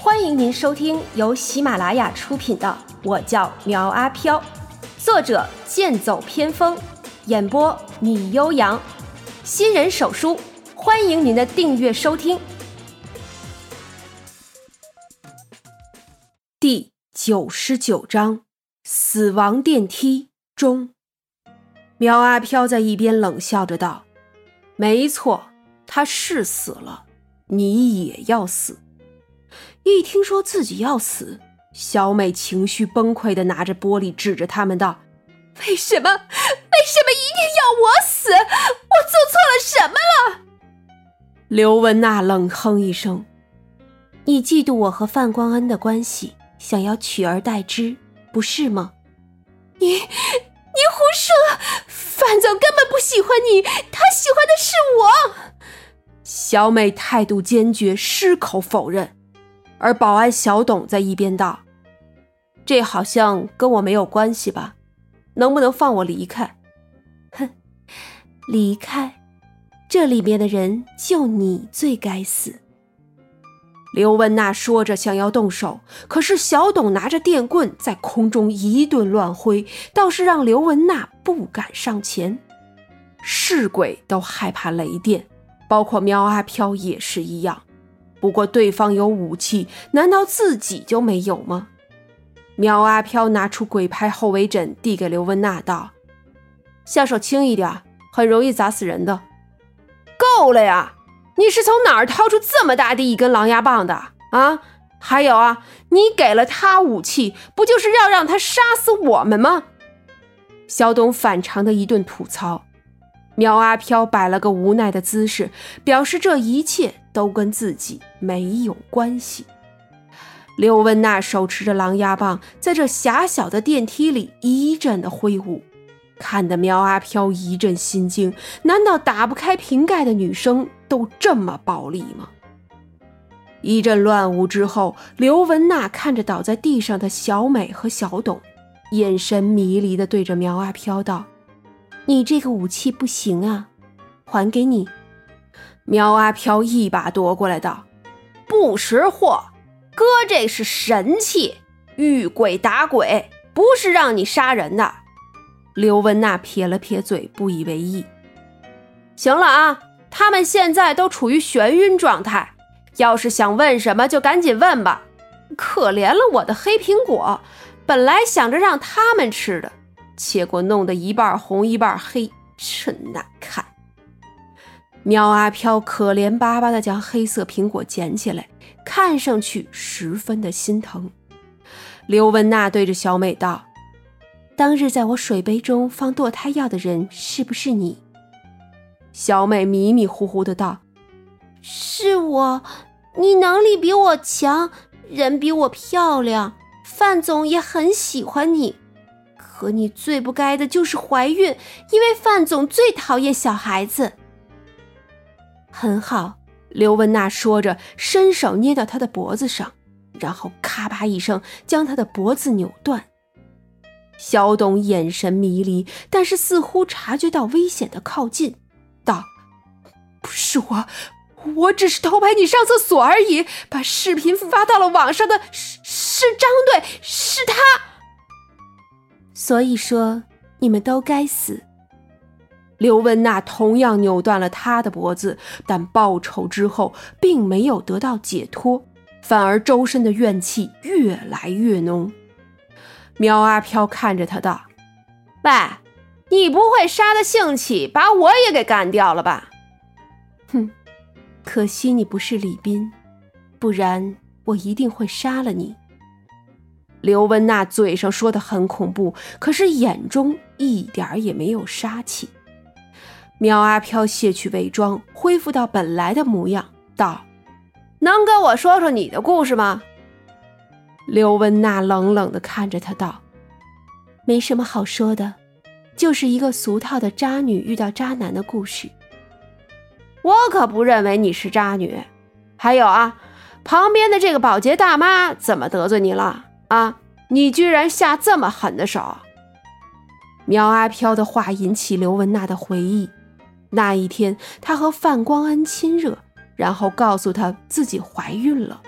欢迎您收听由喜马拉雅出品的《我叫苗阿飘》，作者剑走偏锋，演播米悠扬，新人手书，欢迎您的订阅收听。第九十九章：死亡电梯中。苗阿飘在一边冷笑着道：“没错，他是死了，你也要死。”一听说自己要死，小美情绪崩溃的拿着玻璃指着他们道：“为什么？为什么一定要我死？我做错了什么了？”刘文娜冷哼一声：“你嫉妒我和范光恩的关系，想要取而代之，不是吗？”你。你胡说！范总根本不喜欢你，他喜欢的是我。小美态度坚决，矢口否认。而保安小董在一边道：“这好像跟我没有关系吧？能不能放我离开？”哼，离开？这里面的人就你最该死。刘文娜说着，想要动手，可是小董拿着电棍在空中一顿乱挥，倒是让刘文娜不敢上前。是鬼都害怕雷电，包括喵阿飘也是一样。不过对方有武器，难道自己就没有吗？苗阿飘拿出鬼牌后尾枕，递给刘文娜道：“下手轻一点，很容易砸死人的。”够了呀！你是从哪儿掏出这么大的一根狼牙棒的啊？还有啊，你给了他武器，不就是要让他杀死我们吗？小董反常的一顿吐槽，苗阿飘摆了个无奈的姿势，表示这一切都跟自己没有关系。刘文娜手持着狼牙棒，在这狭小的电梯里一阵的挥舞。看得苗阿飘一阵心惊，难道打不开瓶盖的女生都这么暴力吗？一阵乱舞之后，刘文娜看着倒在地上的小美和小董，眼神迷离地对着苗阿飘道：“你这个武器不行啊，还给你。”苗阿飘一把夺过来道：“不识货，哥这是神器，遇鬼打鬼，不是让你杀人的。”刘文娜撇了撇嘴，不以为意。行了啊，他们现在都处于眩晕状态，要是想问什么就赶紧问吧。可怜了我的黑苹果，本来想着让他们吃的，结果弄得一半红一半黑，真难看。苗阿飘可怜巴巴地将黑色苹果捡起来，看上去十分的心疼。刘文娜对着小美道。当日在我水杯中放堕胎药的人是不是你？小美迷迷糊糊的道：“是我，你能力比我强，人比我漂亮，范总也很喜欢你。可你最不该的就是怀孕，因为范总最讨厌小孩子。”很好，刘文娜说着，伸手捏到他的脖子上，然后咔吧一声将他的脖子扭断。小董眼神迷离，但是似乎察觉到危险的靠近，道：“不是我，我只是偷拍你上厕所而已，把视频发到了网上的是是张队，是他。所以说你们都该死。”刘文娜同样扭断了他的脖子，但报仇之后并没有得到解脱，反而周身的怨气越来越浓。苗阿飘看着他道：“喂，你不会杀的兴起把我也给干掉了吧？”哼，可惜你不是李斌，不然我一定会杀了你。刘文娜嘴上说的很恐怖，可是眼中一点也没有杀气。苗阿飘卸去伪装，恢复到本来的模样，道：“能跟我说说你的故事吗？”刘文娜冷冷地看着他道：“没什么好说的，就是一个俗套的渣女遇到渣男的故事。我可不认为你是渣女。还有啊，旁边的这个保洁大妈怎么得罪你了啊？你居然下这么狠的手！”苗阿飘的话引起刘文娜的回忆，那一天她和范光恩亲热，然后告诉他自己怀孕了。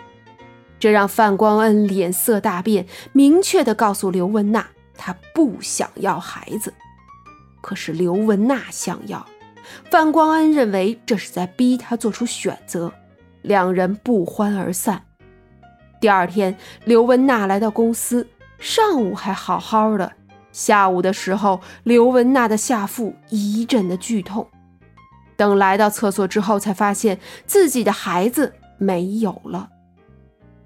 这让范光恩脸色大变，明确的告诉刘文娜，他不想要孩子。可是刘文娜想要，范光恩认为这是在逼他做出选择，两人不欢而散。第二天，刘文娜来到公司，上午还好好的，下午的时候，刘文娜的下腹一阵的剧痛。等来到厕所之后，才发现自己的孩子没有了。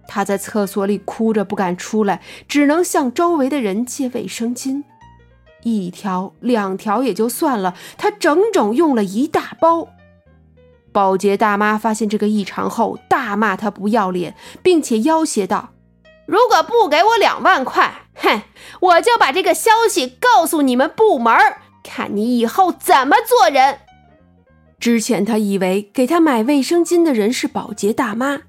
她在厕所里哭着不敢出来，只能向周围的人借卫生巾，一条两条也就算了，她整整用了一大包。保洁大妈发现这个异常后，大骂他不要脸，并且要挟道：“如果不给我两万块，哼，我就把这个消息告诉你们部门，看你以后怎么做人。”之前他以为给他买卫生巾的人是保洁大妈，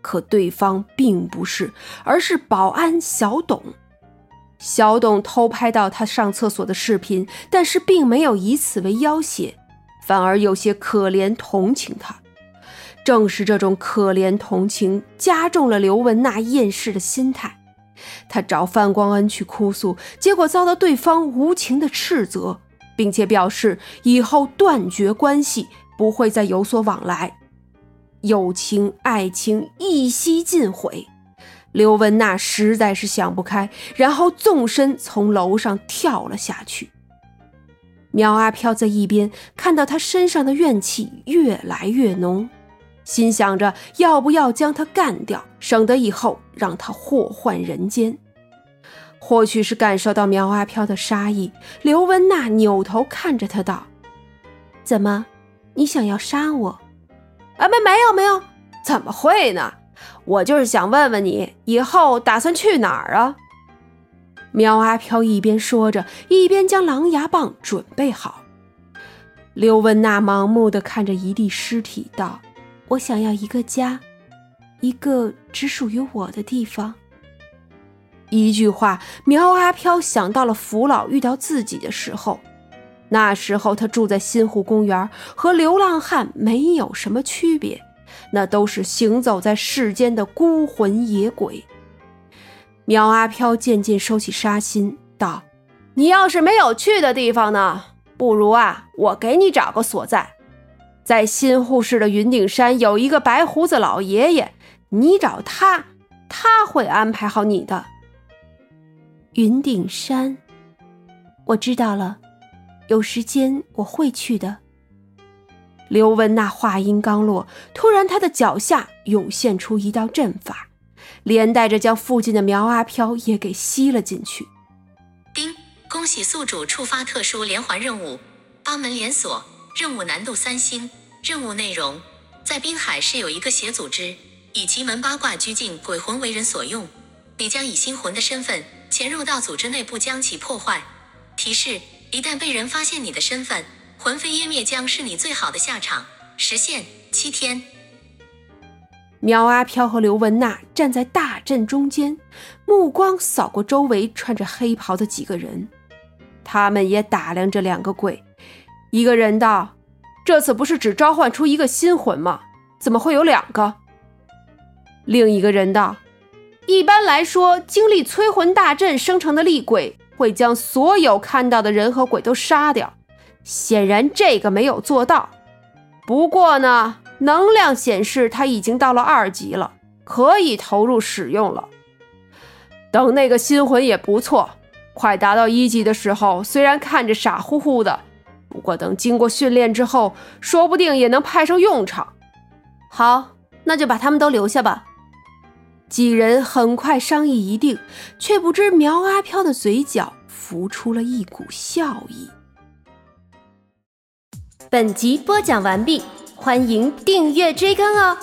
可对方并不是，而是保安小董。小董偷拍到他上厕所的视频，但是并没有以此为要挟。反而有些可怜同情他，正是这种可怜同情加重了刘文娜厌世的心态。他找范光恩去哭诉，结果遭到对方无情的斥责，并且表示以后断绝关系，不会再有所往来，友情爱情一夕尽毁。刘文娜实在是想不开，然后纵身从楼上跳了下去。苗阿飘在一边看到他身上的怨气越来越浓，心想着要不要将他干掉，省得以后让他祸患人间。或许是感受到苗阿飘的杀意，刘文娜扭头看着他道：“怎么，你想要杀我？”“啊，没，没有，没有，怎么会呢？我就是想问问你，以后打算去哪儿啊？”苗阿飘一边说着，一边将狼牙棒准备好。刘文娜盲目的看着一地尸体，道：“我想要一个家，一个只属于我的地方。”一句话，苗阿飘想到了福老遇到自己的时候，那时候他住在新湖公园，和流浪汉没有什么区别，那都是行走在世间的孤魂野鬼。苗阿飘渐渐收起杀心，道：“你要是没有去的地方呢？不如啊，我给你找个所在。在新户市的云顶山有一个白胡子老爷爷，你找他，他会安排好你的。”云顶山，我知道了，有时间我会去的。刘文娜话音刚落，突然她的脚下涌现出一道阵法。连带着将附近的苗阿飘也给吸了进去。丁，恭喜宿主触发特殊连环任务，八门连锁任务难度三星。任务内容：在滨海市有一个邪组织，以奇门八卦拘禁鬼魂为人所用。你将以星魂的身份潜入到组织内部，将其破坏。提示：一旦被人发现你的身份，魂飞烟灭将是你最好的下场。时限：七天。苗阿飘和刘文娜站在大阵中间，目光扫过周围穿着黑袍的几个人，他们也打量着两个鬼。一个人道：“这次不是只召唤出一个新魂吗？怎么会有两个？”另一个人道：“一般来说，经历催魂大阵生成的厉鬼会将所有看到的人和鬼都杀掉，显然这个没有做到。不过呢。”能量显示他已经到了二级了，可以投入使用了。等那个新魂也不错，快达到一级的时候，虽然看着傻乎乎的，不过等经过训练之后，说不定也能派上用场。好，那就把他们都留下吧。几人很快商议一定，却不知苗阿飘的嘴角浮出了一股笑意。本集播讲完毕。欢迎订阅追更哦！